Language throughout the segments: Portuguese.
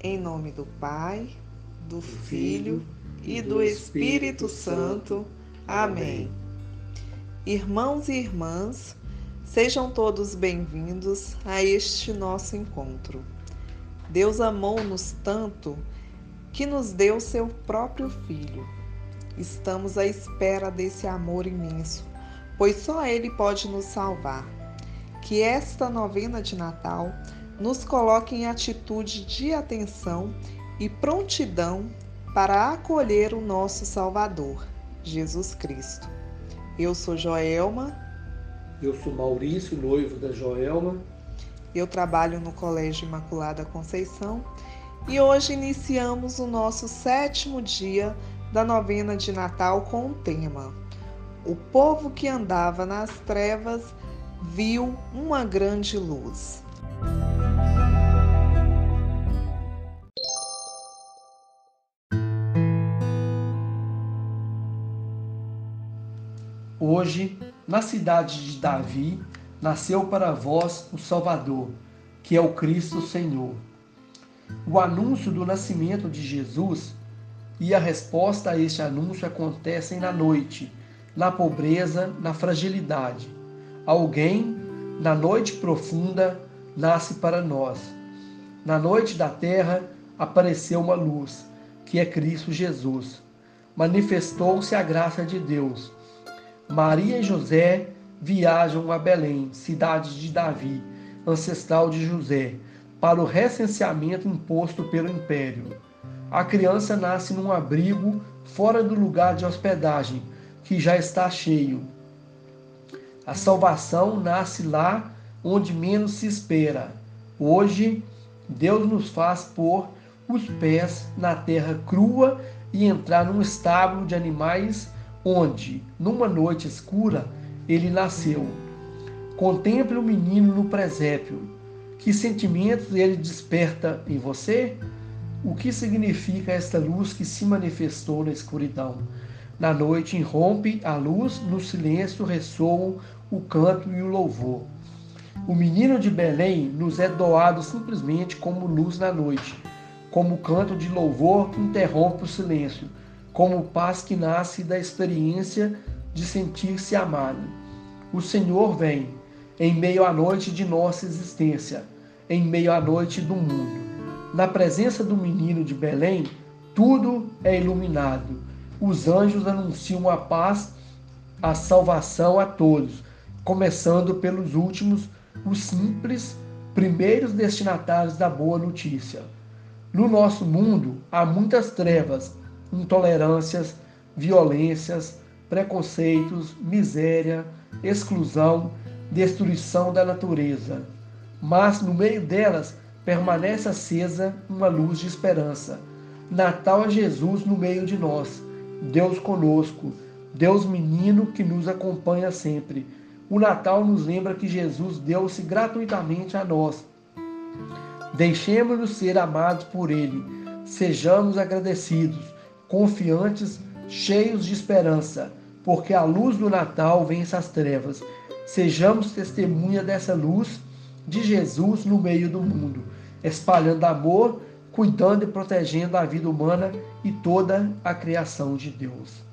Em nome do Pai, do Filho e do Espírito Santo. Amém. Irmãos e irmãs, sejam todos bem-vindos a este nosso encontro. Deus amou-nos tanto que nos deu seu próprio Filho. Estamos à espera desse amor imenso, pois só Ele pode nos salvar. Que esta novena de Natal nos coloque em atitude de atenção e prontidão para acolher o nosso Salvador, Jesus Cristo. Eu sou Joelma. Eu sou Maurício, noivo da Joelma. Eu trabalho no Colégio Imaculada Conceição e hoje iniciamos o nosso sétimo dia da novena de Natal com o tema: O povo que andava nas trevas viu uma grande luz. Hoje, na cidade de Davi, nasceu para vós o Salvador, que é o Cristo Senhor. O anúncio do nascimento de Jesus e a resposta a este anúncio acontecem na noite, na pobreza, na fragilidade. Alguém, na noite profunda, nasce para nós. Na noite da terra apareceu uma luz, que é Cristo Jesus. Manifestou-se a graça de Deus. Maria e José viajam a Belém, cidade de Davi, ancestral de José, para o recenseamento imposto pelo império. A criança nasce num abrigo fora do lugar de hospedagem, que já está cheio. A salvação nasce lá onde menos se espera. Hoje, Deus nos faz pôr os pés na terra crua e entrar num estábulo de animais onde, numa noite escura, ele nasceu. Contemple o menino no presépio. Que sentimentos ele desperta em você? O que significa esta luz que se manifestou na escuridão? Na noite irrompe a luz, no silêncio ressoam o canto e o louvor. O menino de Belém nos é doado simplesmente como luz na noite, como canto de louvor que interrompe o silêncio, como paz que nasce da experiência de sentir-se amado. O Senhor vem em meio à noite de nossa existência, em meio à noite do mundo. Na presença do menino de Belém, tudo é iluminado. Os anjos anunciam a paz, a salvação a todos, começando pelos últimos, os simples, primeiros destinatários da boa notícia. No nosso mundo há muitas trevas, intolerâncias, violências, preconceitos, miséria, exclusão, destruição da natureza. Mas no meio delas permanece acesa uma luz de esperança. Natal é Jesus no meio de nós, Deus conosco, Deus menino que nos acompanha sempre. O Natal nos lembra que Jesus deu-se gratuitamente a nós. Deixemos-nos ser amados por Ele. Sejamos agradecidos, confiantes, cheios de esperança porque a luz do Natal vence as trevas. Sejamos testemunha dessa luz de Jesus no meio do mundo, espalhando amor, cuidando e protegendo a vida humana e toda a criação de Deus.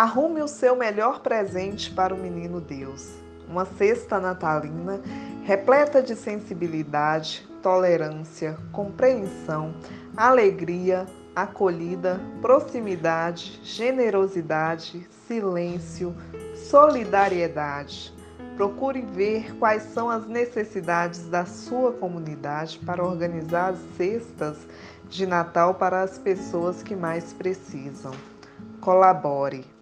Arrume o seu melhor presente para o menino Deus uma cesta natalina repleta de sensibilidade, tolerância, compreensão, alegria, acolhida, proximidade, generosidade, silêncio, solidariedade. Procure ver quais são as necessidades da sua comunidade para organizar as cestas de Natal para as pessoas que mais precisam. Colabore.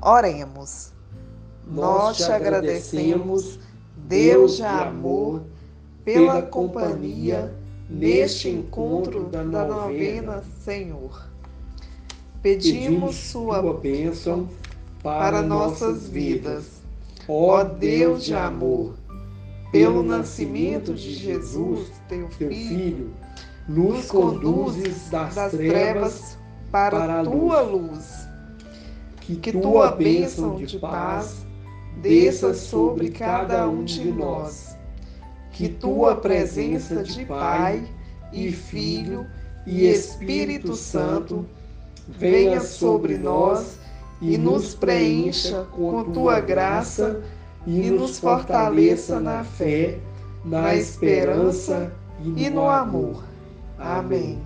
Oremos. Nós te agradecemos, Deus de amor, pela companhia neste encontro da novena, Senhor. Pedimos Sua bênção para nossas vidas. Ó Deus de amor, pelo nascimento de Jesus, teu Filho, nos conduzes das trevas para a tua luz. Que tua bênção de paz desça sobre cada um de nós. Que tua presença de Pai e Filho e Espírito Santo venha sobre nós e nos preencha com tua graça e nos fortaleça na fé, na esperança e no amor. Amém.